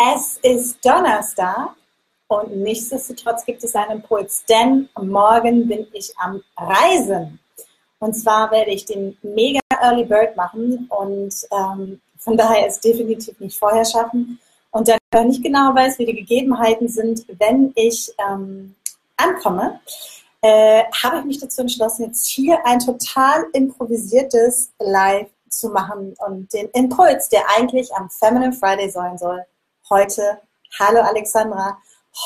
Es ist Donnerstag und nichtsdestotrotz gibt es einen Impuls, denn morgen bin ich am Reisen. Und zwar werde ich den Mega Early Bird machen und ähm, von daher es definitiv nicht vorher schaffen. Und da ich nicht genau weiß, wie die Gegebenheiten sind, wenn ich ähm, ankomme, äh, habe ich mich dazu entschlossen, jetzt hier ein total improvisiertes Live zu machen und den Impuls, der eigentlich am Feminine Friday sein soll, heute, hallo Alexandra,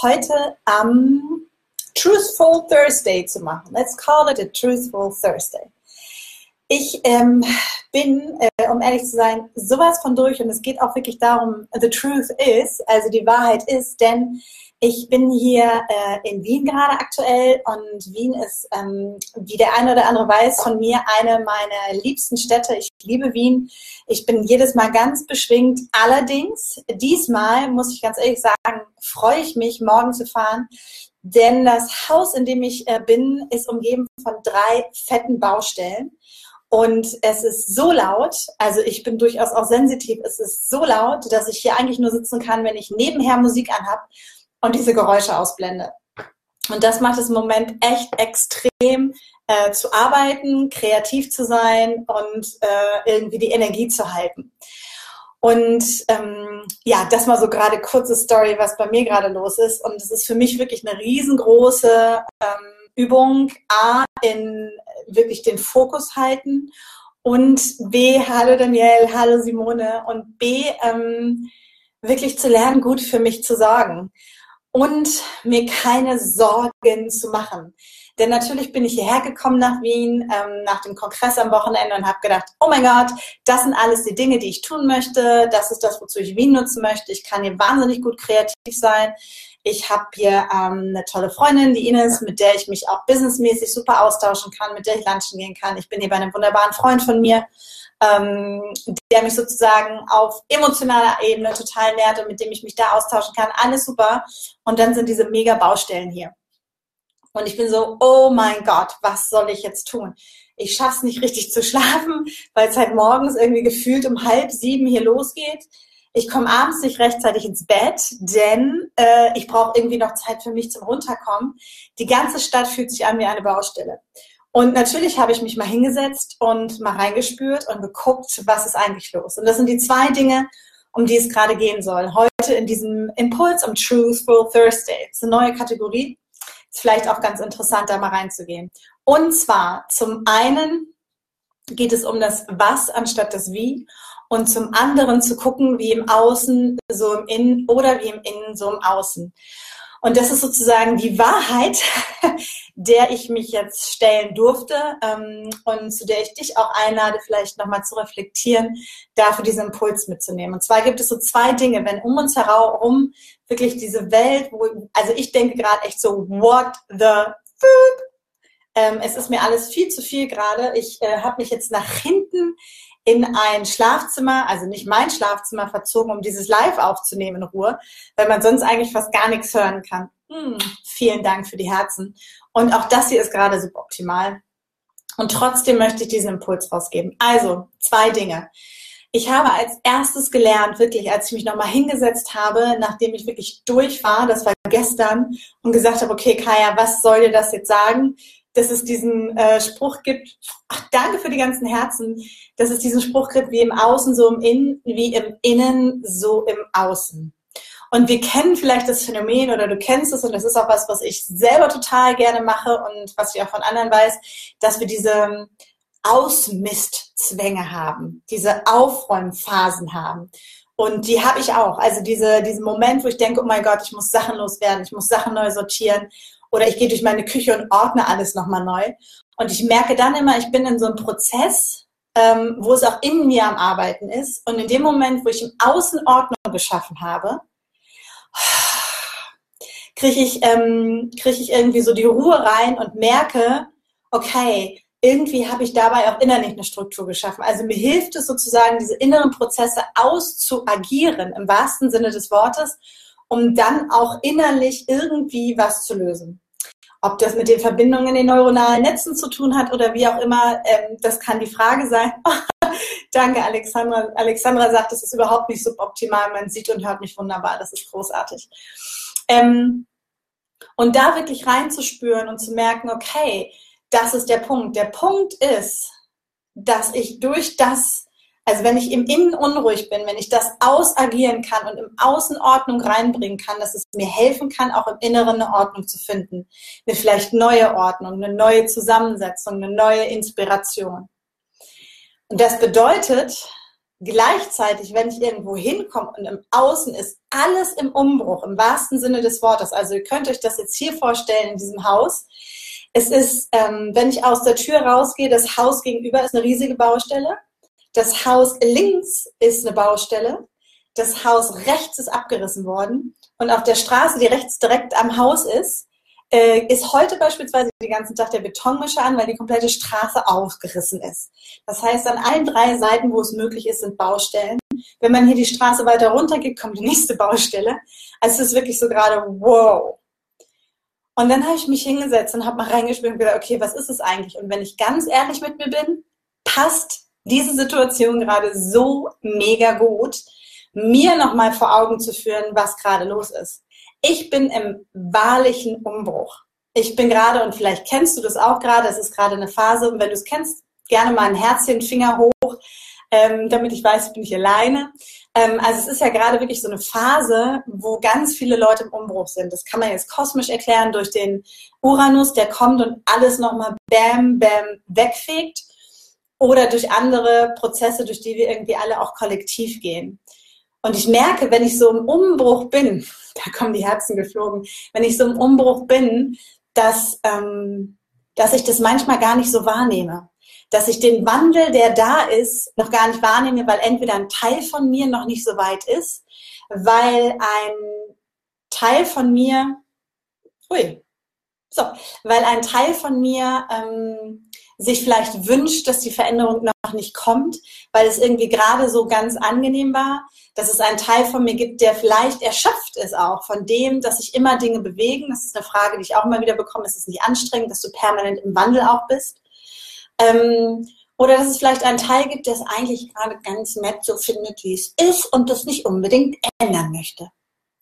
heute am Truthful Thursday zu machen. Let's call it a Truthful Thursday. Ich ähm, bin, äh, um ehrlich zu sein, sowas von durch und es geht auch wirklich darum, the truth is, also die Wahrheit ist, denn ich bin hier äh, in Wien gerade aktuell und Wien ist, ähm, wie der eine oder andere weiß, von mir eine meiner liebsten Städte. Ich liebe Wien. Ich bin jedes Mal ganz beschwingt. Allerdings, diesmal muss ich ganz ehrlich sagen, freue ich mich, morgen zu fahren. Denn das Haus, in dem ich äh, bin, ist umgeben von drei fetten Baustellen. Und es ist so laut, also ich bin durchaus auch sensitiv, es ist so laut, dass ich hier eigentlich nur sitzen kann, wenn ich nebenher Musik anhab und diese Geräusche ausblende. Und das macht es im Moment echt extrem äh, zu arbeiten, kreativ zu sein und äh, irgendwie die Energie zu halten. Und ähm, ja, das mal so gerade kurze Story, was bei mir gerade los ist. Und es ist für mich wirklich eine riesengroße ähm, Übung, A, in wirklich den Fokus halten und B, hallo Daniel, hallo Simone und B, ähm, wirklich zu lernen, gut für mich zu sorgen und mir keine Sorgen zu machen. Denn natürlich bin ich hierher gekommen nach Wien, ähm, nach dem Kongress am Wochenende und habe gedacht, oh mein Gott, das sind alles die Dinge, die ich tun möchte. Das ist das, wozu ich Wien nutzen möchte. Ich kann hier wahnsinnig gut kreativ sein. Ich habe hier ähm, eine tolle Freundin, die Ines, mit der ich mich auch businessmäßig super austauschen kann, mit der ich lunchen gehen kann. Ich bin hier bei einem wunderbaren Freund von mir ähm, der mich sozusagen auf emotionaler Ebene total nährt und mit dem ich mich da austauschen kann. Alles super. Und dann sind diese mega Baustellen hier. Und ich bin so, oh mein Gott, was soll ich jetzt tun? Ich schaffe es nicht richtig zu schlafen, weil es halt morgens irgendwie gefühlt um halb sieben hier losgeht. Ich komme abends nicht rechtzeitig ins Bett, denn äh, ich brauche irgendwie noch Zeit für mich zum Runterkommen. Die ganze Stadt fühlt sich an wie eine Baustelle. Und natürlich habe ich mich mal hingesetzt und mal reingespürt und geguckt, was ist eigentlich los. Und das sind die zwei Dinge, um die es gerade gehen soll. Heute in diesem Impuls um Truthful Thursday. Das ist eine neue Kategorie. Ist vielleicht auch ganz interessant, da mal reinzugehen. Und zwar zum einen geht es um das Was anstatt das Wie und zum anderen zu gucken, wie im Außen so im Innen oder wie im Innen so im Außen. Und das ist sozusagen die Wahrheit, der ich mich jetzt stellen durfte ähm, und zu der ich dich auch einlade, vielleicht nochmal zu reflektieren, dafür diesen Impuls mitzunehmen. Und zwar gibt es so zwei Dinge, wenn um uns herum wirklich diese Welt, wo, also ich denke gerade echt so, what the ähm, es ist mir alles viel zu viel gerade. Ich äh, habe mich jetzt nach hinten in ein Schlafzimmer, also nicht mein Schlafzimmer, verzogen, um dieses Live aufzunehmen in Ruhe, weil man sonst eigentlich fast gar nichts hören kann. Hm, vielen Dank für die Herzen. Und auch das hier ist gerade suboptimal. Und trotzdem möchte ich diesen Impuls rausgeben. Also, zwei Dinge. Ich habe als erstes gelernt, wirklich, als ich mich nochmal hingesetzt habe, nachdem ich wirklich durch war, das war gestern, und gesagt habe, okay, Kaya, was soll dir das jetzt sagen? Dass es diesen äh, Spruch gibt, ach, danke für die ganzen Herzen, dass es diesen Spruch gibt, wie im Außen, so im Innen, wie im Innen, so im Außen. Und wir kennen vielleicht das Phänomen oder du kennst es und das ist auch was, was ich selber total gerne mache und was ich auch von anderen weiß, dass wir diese Ausmistzwänge haben, diese Aufräumphasen haben. Und die habe ich auch. Also diese, diesen Moment, wo ich denke, oh mein Gott, ich muss Sachen loswerden, ich muss Sachen neu sortieren oder ich gehe durch meine Küche und ordne alles nochmal neu. Und ich merke dann immer, ich bin in so einem Prozess, ähm, wo es auch in mir am Arbeiten ist. Und in dem Moment, wo ich im Außen Ordnung geschaffen habe, kriege ich, ähm, krieg ich irgendwie so die Ruhe rein und merke, okay, irgendwie habe ich dabei auch innerlich eine Struktur geschaffen. Also mir hilft es sozusagen, diese inneren Prozesse auszuagieren, im wahrsten Sinne des Wortes, um dann auch innerlich irgendwie was zu lösen. Ob das mit den Verbindungen in den neuronalen Netzen zu tun hat oder wie auch immer, ähm, das kann die Frage sein. Danke, Alexandra. Alexandra sagt, es ist überhaupt nicht suboptimal. Man sieht und hört mich wunderbar. Das ist großartig. Ähm, und da wirklich reinzuspüren und zu merken, okay, das ist der Punkt. Der Punkt ist, dass ich durch das, also wenn ich im Innen unruhig bin, wenn ich das ausagieren kann und im Außen Ordnung reinbringen kann, dass es mir helfen kann, auch im Inneren eine Ordnung zu finden. Eine vielleicht neue Ordnung, eine neue Zusammensetzung, eine neue Inspiration. Und das bedeutet gleichzeitig, wenn ich irgendwo hinkomme und im Außen ist alles im Umbruch, im wahrsten Sinne des Wortes. Also ihr könnt euch das jetzt hier vorstellen in diesem Haus. Es ist, ähm, wenn ich aus der Tür rausgehe, das Haus gegenüber ist eine riesige Baustelle. Das Haus links ist eine Baustelle. Das Haus rechts ist abgerissen worden. Und auf der Straße, die rechts direkt am Haus ist, äh, ist heute beispielsweise den ganzen Tag der Betonmischer an, weil die komplette Straße aufgerissen ist. Das heißt, an allen drei Seiten, wo es möglich ist, sind Baustellen. Wenn man hier die Straße weiter runter geht, kommt die nächste Baustelle. Also es ist wirklich so gerade, wow. Und dann habe ich mich hingesetzt und habe mal reingespielt und gedacht, okay, was ist es eigentlich? Und wenn ich ganz ehrlich mit mir bin, passt diese Situation gerade so mega gut, mir nochmal vor Augen zu führen, was gerade los ist. Ich bin im wahrlichen Umbruch. Ich bin gerade, und vielleicht kennst du das auch gerade, es ist gerade eine Phase, und wenn du es kennst, gerne mal ein Herzchen, Finger hoch, ähm, damit ich weiß, ich bin nicht alleine. Ähm, also es ist ja gerade wirklich so eine Phase, wo ganz viele Leute im Umbruch sind. Das kann man jetzt kosmisch erklären durch den Uranus, der kommt und alles nochmal bam, bam wegfegt. Oder durch andere Prozesse, durch die wir irgendwie alle auch kollektiv gehen. Und ich merke, wenn ich so im Umbruch bin, da kommen die Herzen geflogen, wenn ich so im Umbruch bin, dass, ähm, dass ich das manchmal gar nicht so wahrnehme dass ich den Wandel, der da ist, noch gar nicht wahrnehme, weil entweder ein Teil von mir noch nicht so weit ist, weil ein Teil von mir, ui, so, weil ein Teil von mir ähm, sich vielleicht wünscht, dass die Veränderung noch nicht kommt, weil es irgendwie gerade so ganz angenehm war, dass es einen Teil von mir gibt, der vielleicht erschöpft ist auch von dem, dass sich immer Dinge bewegen. Das ist eine Frage, die ich auch immer wieder bekomme. Ist es nicht anstrengend, dass du permanent im Wandel auch bist? Ähm, oder dass es vielleicht einen Teil gibt, der es eigentlich gerade ganz nett so findet, wie es ist und das nicht unbedingt ändern möchte.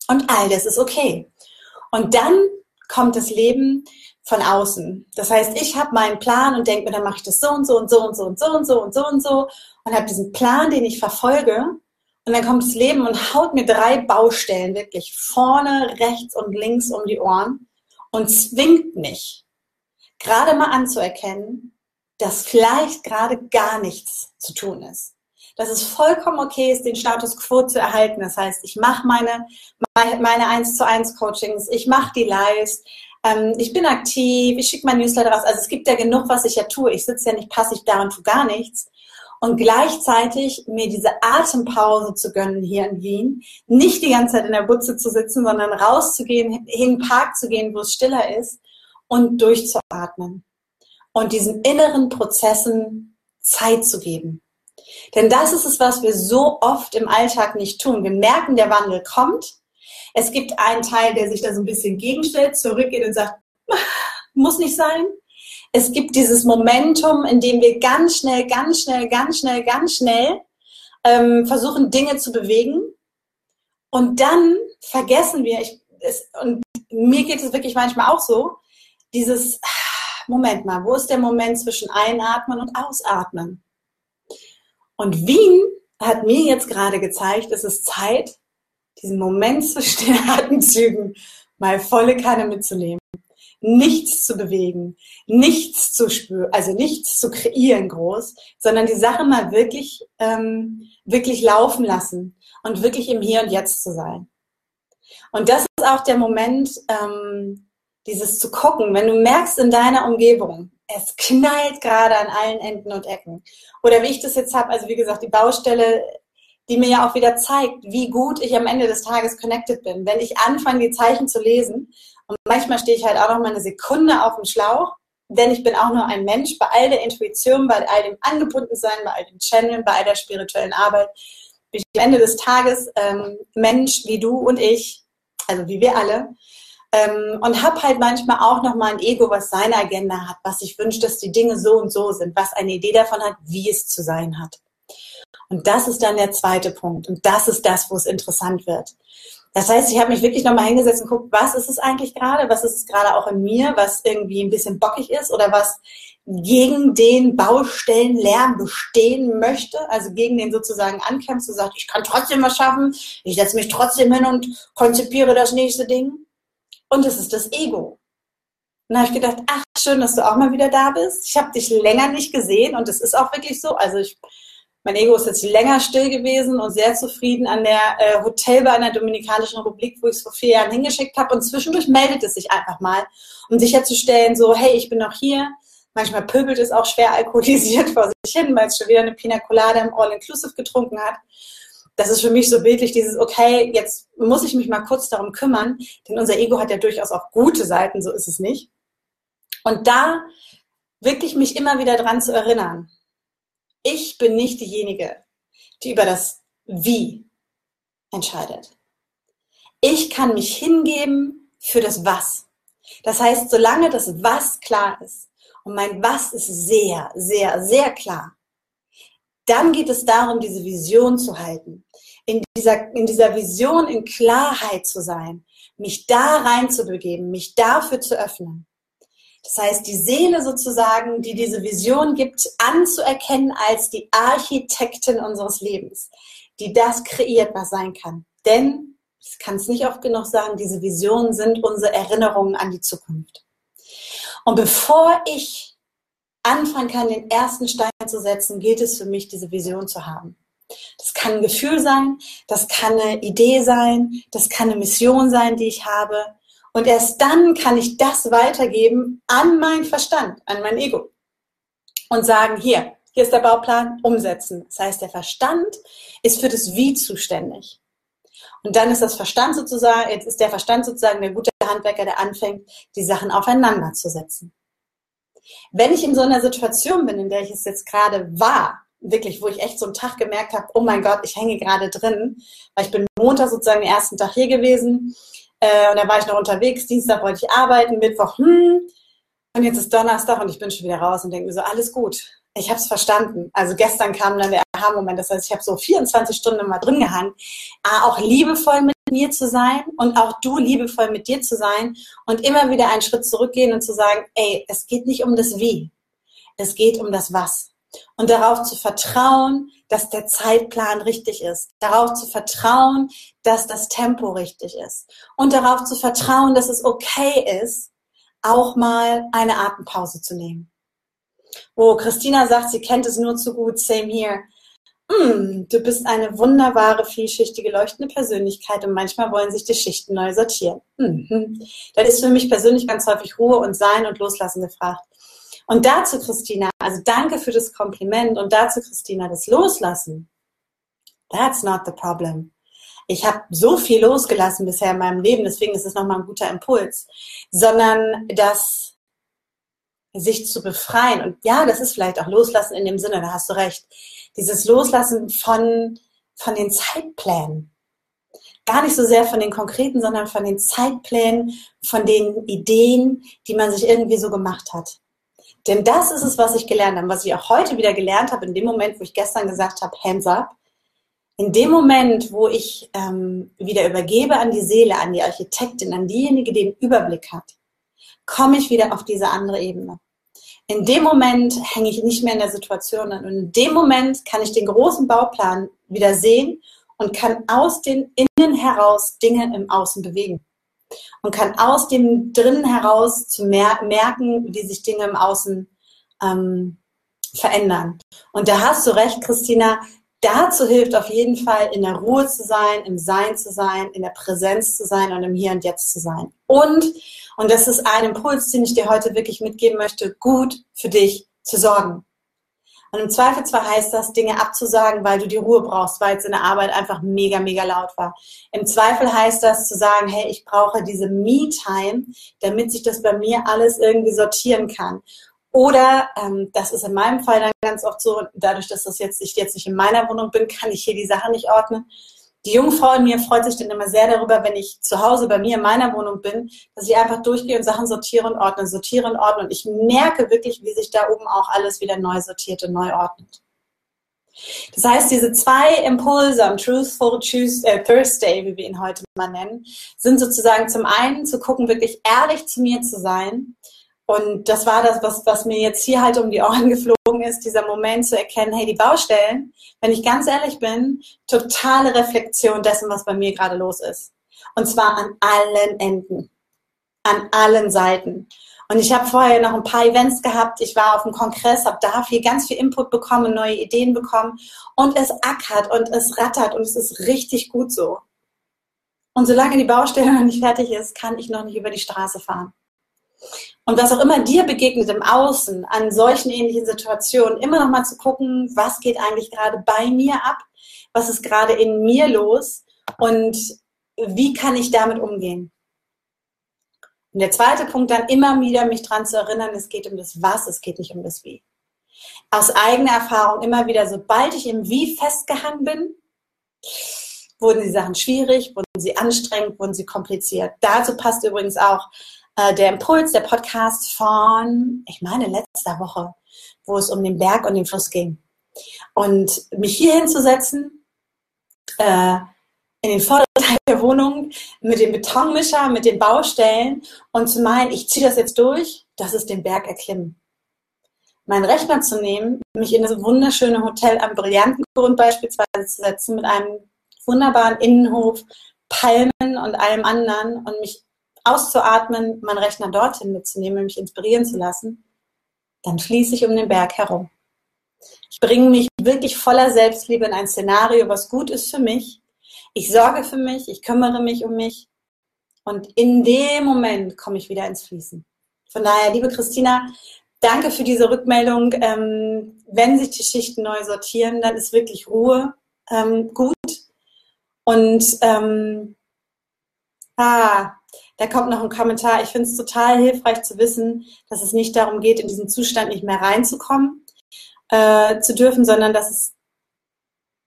Und all das ist okay. Und dann kommt das Leben von außen. Das heißt, ich habe meinen Plan und denke mir, dann mache ich das so und so und so und so und so und so und so und so und habe diesen Plan, den ich verfolge. Und dann kommt das Leben und haut mir drei Baustellen wirklich vorne, rechts und links um die Ohren und zwingt mich, gerade mal anzuerkennen, dass vielleicht gerade gar nichts zu tun ist. Dass es vollkommen okay ist, den Status quo zu erhalten. Das heißt, ich mache meine, meine 1 zu 1 Coachings, ich mache die Lives, ähm, ich bin aktiv, ich schicke mein Newsletter raus. Also es gibt ja genug, was ich ja tue. Ich sitze ja nicht passiv da und tue gar nichts. Und gleichzeitig mir diese Atempause zu gönnen hier in Wien, nicht die ganze Zeit in der Butze zu sitzen, sondern rauszugehen, in den Park zu gehen, wo es stiller ist und durchzuatmen und diesen inneren Prozessen Zeit zu geben. Denn das ist es, was wir so oft im Alltag nicht tun. Wir merken, der Wandel kommt. Es gibt einen Teil, der sich da so ein bisschen gegenstellt, zurückgeht und sagt, muss nicht sein. Es gibt dieses Momentum, in dem wir ganz schnell, ganz schnell, ganz schnell, ganz schnell ähm, versuchen, Dinge zu bewegen. Und dann vergessen wir, ich, es, und mir geht es wirklich manchmal auch so, dieses, Moment mal, wo ist der Moment zwischen Einatmen und Ausatmen? Und Wien hat mir jetzt gerade gezeigt, es ist Zeit, diesen Moment zwischen den Atemzügen mal volle Kanne mitzunehmen. Nichts zu bewegen, nichts zu spüren, also nichts zu kreieren groß, sondern die Sache mal wirklich, ähm, wirklich laufen lassen und wirklich im Hier und Jetzt zu sein. Und das ist auch der Moment, ähm, dieses zu gucken, wenn du merkst in deiner Umgebung, es knallt gerade an allen Enden und Ecken. Oder wie ich das jetzt habe, also wie gesagt, die Baustelle, die mir ja auch wieder zeigt, wie gut ich am Ende des Tages connected bin. Wenn ich anfange, die Zeichen zu lesen, und manchmal stehe ich halt auch noch mal eine Sekunde auf dem Schlauch, denn ich bin auch nur ein Mensch, bei all der Intuition, bei all dem Angebundensein, bei all dem Channeln, bei all der spirituellen Arbeit, bin ich am Ende des Tages ähm, Mensch wie du und ich, also wie wir alle, ähm, und habe halt manchmal auch noch mal ein Ego, was seine Agenda hat, was sich wünscht, dass die Dinge so und so sind, was eine Idee davon hat, wie es zu sein hat. Und das ist dann der zweite Punkt. Und das ist das, wo es interessant wird. Das heißt, ich habe mich wirklich nochmal hingesetzt und guckt, was ist es eigentlich gerade? Was ist es gerade auch in mir, was irgendwie ein bisschen bockig ist oder was gegen den Baustellenlärm bestehen möchte, also gegen den sozusagen ankämpft, so sagt, ich kann trotzdem was schaffen, ich setze mich trotzdem hin und konzipiere das nächste Ding. Und es ist das Ego. Und da habe ich gedacht, ach, schön, dass du auch mal wieder da bist. Ich habe dich länger nicht gesehen und es ist auch wirklich so. Also ich mein Ego ist jetzt länger still gewesen und sehr zufrieden an der äh, Hotelbar in der Dominikanischen Republik, wo ich es vor vier Jahren hingeschickt habe. Und zwischendurch meldet es sich einfach mal, um sicherzustellen, so, hey, ich bin noch hier. Manchmal pöbelt es auch schwer alkoholisiert vor sich hin, weil es schon wieder eine Pina Colada im All-Inclusive getrunken hat. Das ist für mich so bildlich dieses, okay, jetzt muss ich mich mal kurz darum kümmern, denn unser Ego hat ja durchaus auch gute Seiten, so ist es nicht. Und da wirklich mich immer wieder dran zu erinnern, ich bin nicht diejenige, die über das Wie entscheidet. Ich kann mich hingeben für das Was. Das heißt, solange das Was klar ist und mein Was ist sehr, sehr, sehr klar, dann geht es darum, diese Vision zu halten, in dieser, in dieser Vision in Klarheit zu sein, mich da reinzubegeben, mich dafür zu öffnen. Das heißt, die Seele sozusagen, die diese Vision gibt, anzuerkennen als die Architektin unseres Lebens, die das kreiert, was sein kann. Denn, ich kann es nicht oft genug sagen, diese Visionen sind unsere Erinnerungen an die Zukunft. Und bevor ich anfangen kann, den ersten Stein zu setzen, gilt es für mich, diese Vision zu haben. Das kann ein Gefühl sein, das kann eine Idee sein, das kann eine Mission sein, die ich habe. Und erst dann kann ich das weitergeben an meinen Verstand, an mein Ego. Und sagen, hier, hier ist der Bauplan, umsetzen. Das heißt, der Verstand ist für das Wie zuständig. Und dann ist das Verstand sozusagen, jetzt ist der Verstand sozusagen der gute Handwerker, der anfängt, die Sachen aufeinander zu setzen. Wenn ich in so einer Situation bin, in der ich es jetzt gerade war, wirklich, wo ich echt so einen Tag gemerkt habe, oh mein Gott, ich hänge gerade drin, weil ich bin Montag sozusagen den ersten Tag hier gewesen, äh, und dann war ich noch unterwegs, Dienstag wollte ich arbeiten, Mittwoch, hm, und jetzt ist Donnerstag und ich bin schon wieder raus und denke mir so, alles gut. Ich habe es verstanden. Also gestern kam dann der Aha-Moment. Das heißt, ich habe so 24 Stunden mal drin gehangen. Auch liebevoll mit mir zu sein und auch du liebevoll mit dir zu sein und immer wieder einen Schritt zurückgehen und zu sagen, ey, es geht nicht um das Wie. Es geht um das Was. Und darauf zu vertrauen, dass der Zeitplan richtig ist, darauf zu vertrauen, dass das Tempo richtig ist und darauf zu vertrauen, dass es okay ist, auch mal eine Atempause zu nehmen. Wo Christina sagt, sie kennt es nur zu gut, same here. Mm, du bist eine wunderbare, vielschichtige, leuchtende Persönlichkeit und manchmal wollen sich die Schichten neu sortieren. Mhm. Das ist für mich persönlich ganz häufig Ruhe und Sein und Loslassen gefragt. Und dazu, Christina, also danke für das Kompliment und dazu, Christina, das Loslassen. That's not the problem. Ich habe so viel losgelassen bisher in meinem Leben, deswegen ist es nochmal ein guter Impuls, sondern das sich zu befreien. Und ja, das ist vielleicht auch Loslassen in dem Sinne, da hast du recht. Dieses Loslassen von, von den Zeitplänen. Gar nicht so sehr von den konkreten, sondern von den Zeitplänen, von den Ideen, die man sich irgendwie so gemacht hat. Denn das ist es, was ich gelernt habe, was ich auch heute wieder gelernt habe, in dem Moment, wo ich gestern gesagt habe, hands up. In dem Moment, wo ich ähm, wieder übergebe an die Seele, an die Architektin, an diejenige, die den Überblick hat, komme ich wieder auf diese andere Ebene. In dem Moment hänge ich nicht mehr in der Situation an. Und in dem Moment kann ich den großen Bauplan wieder sehen und kann aus den Innen heraus Dinge im Außen bewegen und kann aus dem drinnen heraus zu mer merken, wie sich Dinge im Außen ähm, verändern. Und da hast du recht, Christina. Dazu hilft auf jeden Fall, in der Ruhe zu sein, im Sein zu sein, in der Präsenz zu sein und im Hier und Jetzt zu sein. Und, und das ist ein Impuls, den ich dir heute wirklich mitgeben möchte, gut für dich zu sorgen. Und im Zweifelsfall heißt das, Dinge abzusagen, weil du die Ruhe brauchst, weil es in der Arbeit einfach mega, mega laut war. Im Zweifel heißt das zu sagen, hey, ich brauche diese Me-Time, damit sich das bei mir alles irgendwie sortieren kann. Oder, ähm, das ist in meinem Fall dann ganz oft so, dadurch, dass das jetzt, ich jetzt nicht in meiner Wohnung bin, kann ich hier die Sachen nicht ordnen die Jungfrau in mir freut sich dann immer sehr darüber, wenn ich zu Hause bei mir in meiner Wohnung bin, dass ich einfach durchgehe und Sachen sortiere und ordne, sortiere und ordne. Und ich merke wirklich, wie sich da oben auch alles wieder neu sortiert und neu ordnet. Das heißt, diese zwei Impulse am Truthful äh, Thursday, wie wir ihn heute mal nennen, sind sozusagen zum einen zu gucken, wirklich ehrlich zu mir zu sein und das war das, was, was mir jetzt hier halt um die Ohren geflogen ist, dieser Moment zu erkennen, hey, die Baustellen, wenn ich ganz ehrlich bin, totale Reflexion dessen, was bei mir gerade los ist. Und zwar an allen Enden, an allen Seiten. Und ich habe vorher noch ein paar Events gehabt. Ich war auf dem Kongress, habe da viel, ganz viel Input bekommen, neue Ideen bekommen. Und es ackert und es rattert und es ist richtig gut so. Und solange die Baustelle noch nicht fertig ist, kann ich noch nicht über die Straße fahren. Und was auch immer dir begegnet im Außen an solchen ähnlichen Situationen, immer noch mal zu gucken, was geht eigentlich gerade bei mir ab, was ist gerade in mir los und wie kann ich damit umgehen. Und der zweite Punkt dann immer wieder mich daran zu erinnern, es geht um das Was, es geht nicht um das Wie. Aus eigener Erfahrung immer wieder, sobald ich im Wie festgehangen bin, wurden die Sachen schwierig, wurden sie anstrengend, wurden sie kompliziert. Dazu passt übrigens auch äh, der Impuls, der Podcast von, ich meine, letzter Woche, wo es um den Berg und den Fluss ging. Und mich hier hinzusetzen, äh, in den vorderen Teil der Wohnung mit dem Betonmischer, mit den Baustellen und zu meinen, ich ziehe das jetzt durch, das ist den Berg erklimmen. Meinen Rechner zu nehmen, mich in das wunderschöne Hotel am Brillantengrund beispielsweise zu setzen, mit einem wunderbaren Innenhof, Palmen und allem anderen und mich auszuatmen, meinen Rechner dorthin mitzunehmen, mich inspirieren zu lassen, dann fließe ich um den Berg herum. Ich bringe mich wirklich voller Selbstliebe in ein Szenario, was gut ist für mich. Ich sorge für mich, ich kümmere mich um mich. Und in dem Moment komme ich wieder ins Fließen. Von daher, liebe Christina, danke für diese Rückmeldung. Ähm, wenn sich die Schichten neu sortieren, dann ist wirklich Ruhe ähm, gut. Und ähm, ah, da kommt noch ein Kommentar. Ich finde es total hilfreich zu wissen, dass es nicht darum geht, in diesen Zustand nicht mehr reinzukommen äh, zu dürfen, sondern dass es,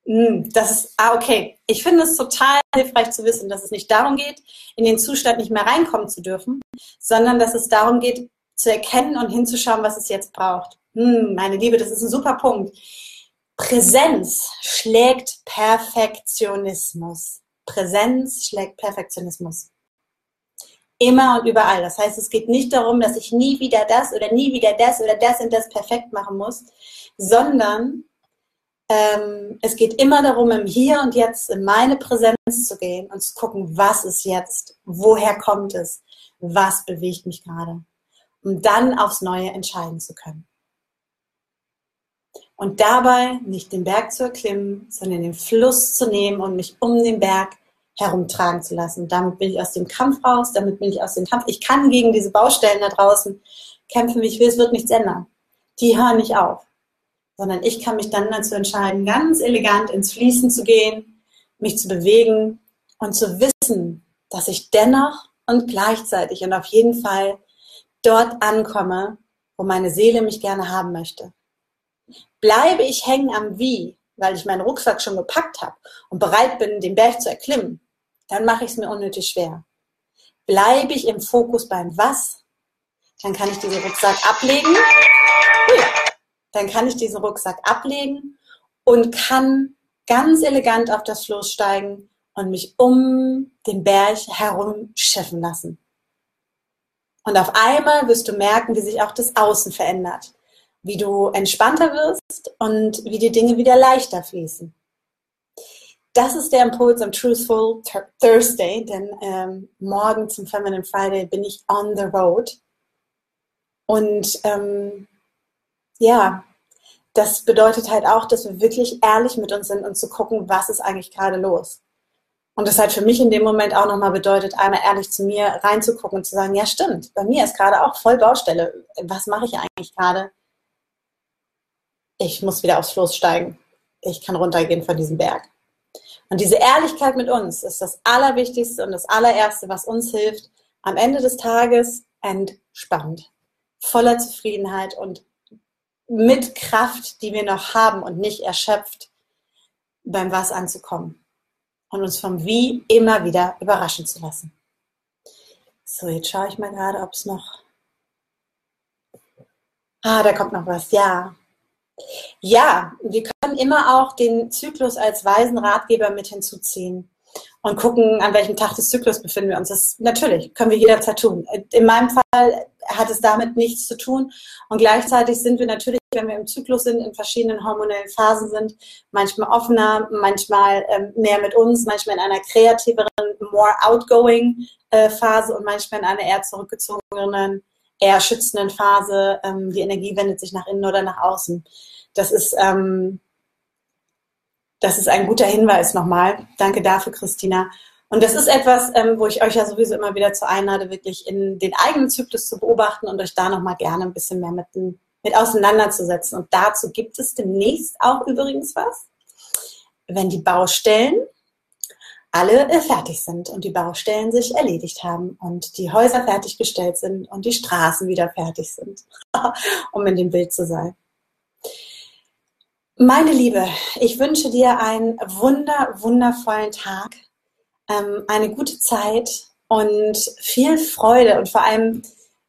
mh, hm, dass es, ah, okay. Ich finde es total hilfreich zu wissen, dass es nicht darum geht, in den Zustand nicht mehr reinkommen zu dürfen, sondern dass es darum geht, zu erkennen und hinzuschauen, was es jetzt braucht. Hm, meine Liebe, das ist ein super Punkt. Präsenz schlägt Perfektionismus. Präsenz schlägt Perfektionismus. Immer und überall. Das heißt, es geht nicht darum, dass ich nie wieder das oder nie wieder das oder das und das perfekt machen muss, sondern ähm, es geht immer darum, im Hier und Jetzt in meine Präsenz zu gehen und zu gucken, was ist jetzt, woher kommt es, was bewegt mich gerade, um dann aufs Neue entscheiden zu können. Und dabei nicht den Berg zu erklimmen, sondern den Fluss zu nehmen und mich um den Berg herumtragen zu lassen. Damit bin ich aus dem Kampf raus, damit bin ich aus dem Kampf. Ich kann gegen diese Baustellen da draußen kämpfen, wie ich will, es wird nichts ändern. Die hören nicht auf. Sondern ich kann mich dann dazu entscheiden, ganz elegant ins Fließen zu gehen, mich zu bewegen und zu wissen, dass ich dennoch und gleichzeitig und auf jeden Fall dort ankomme, wo meine Seele mich gerne haben möchte. Bleibe ich hängen am Wie, weil ich meinen Rucksack schon gepackt habe und bereit bin, den Berg zu erklimmen, dann mache ich es mir unnötig schwer. Bleibe ich im Fokus beim Was, dann kann ich diesen Rucksack ablegen. Dann kann ich diesen Rucksack ablegen und kann ganz elegant auf das Floß steigen und mich um den Berg herum schiffen lassen. Und auf einmal wirst du merken, wie sich auch das Außen verändert, wie du entspannter wirst und wie die Dinge wieder leichter fließen das ist der Impuls am Truthful Thursday, denn ähm, morgen zum Feminine Friday bin ich on the road. Und ähm, ja, das bedeutet halt auch, dass wir wirklich ehrlich mit uns sind und zu gucken, was ist eigentlich gerade los. Und das hat für mich in dem Moment auch nochmal bedeutet, einmal ehrlich zu mir reinzugucken und zu sagen, ja stimmt, bei mir ist gerade auch voll Baustelle. Was mache ich eigentlich gerade? Ich muss wieder aufs Floß steigen. Ich kann runtergehen von diesem Berg. Und diese Ehrlichkeit mit uns ist das Allerwichtigste und das allererste, was uns hilft, am Ende des Tages entspannt, voller Zufriedenheit und mit Kraft, die wir noch haben und nicht erschöpft, beim Was anzukommen und uns vom Wie immer wieder überraschen zu lassen. So, jetzt schaue ich mal gerade, ob es noch. Ah, da kommt noch was. Ja. Ja, wir können immer auch den Zyklus als weisen Ratgeber mit hinzuziehen und gucken, an welchem Tag des Zyklus befinden wir uns. Das natürlich können wir jederzeit tun. In meinem Fall hat es damit nichts zu tun und gleichzeitig sind wir natürlich, wenn wir im Zyklus sind, in verschiedenen hormonellen Phasen sind, manchmal offener, manchmal ähm, mehr mit uns, manchmal in einer kreativeren, more outgoing äh, Phase und manchmal in einer eher zurückgezogenen, eher schützenden Phase. Ähm, die Energie wendet sich nach innen oder nach außen. Das ist ähm, das ist ein guter Hinweis nochmal. Danke dafür, Christina. Und das ist etwas, ähm, wo ich euch ja sowieso immer wieder zu einlade, wirklich in den eigenen Zyklus zu beobachten und euch da nochmal gerne ein bisschen mehr mit, mit auseinanderzusetzen. Und dazu gibt es demnächst auch übrigens was. Wenn die Baustellen alle äh, fertig sind und die Baustellen sich erledigt haben und die Häuser fertiggestellt sind und die Straßen wieder fertig sind, um in dem Bild zu sein. Meine Liebe, ich wünsche dir einen wunder, wundervollen Tag, ähm, eine gute Zeit und viel Freude und vor allem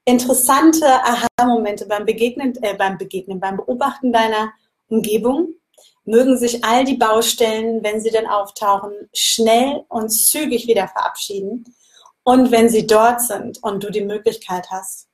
interessante Aha-Momente beim Begegnen, äh, beim Begegnen, beim Beobachten deiner Umgebung. Mögen sich all die Baustellen, wenn sie dann auftauchen, schnell und zügig wieder verabschieden. Und wenn sie dort sind und du die Möglichkeit hast,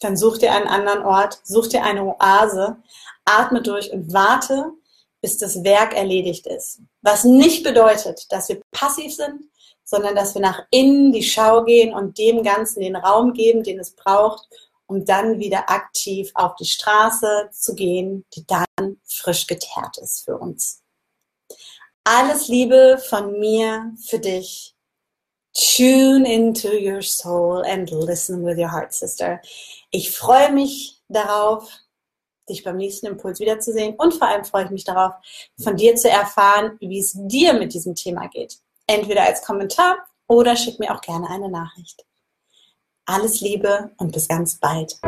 dann such dir einen anderen Ort, such dir eine Oase, atme durch und warte, bis das Werk erledigt ist. Was nicht bedeutet, dass wir passiv sind, sondern dass wir nach innen die Schau gehen und dem Ganzen den Raum geben, den es braucht, um dann wieder aktiv auf die Straße zu gehen, die dann frisch geteert ist für uns. Alles Liebe von mir für dich. Tune into your soul and listen with your heart, sister. Ich freue mich darauf, dich beim nächsten Impuls wiederzusehen und vor allem freue ich mich darauf, von dir zu erfahren, wie es dir mit diesem Thema geht. Entweder als Kommentar oder schick mir auch gerne eine Nachricht. Alles Liebe und bis ganz bald.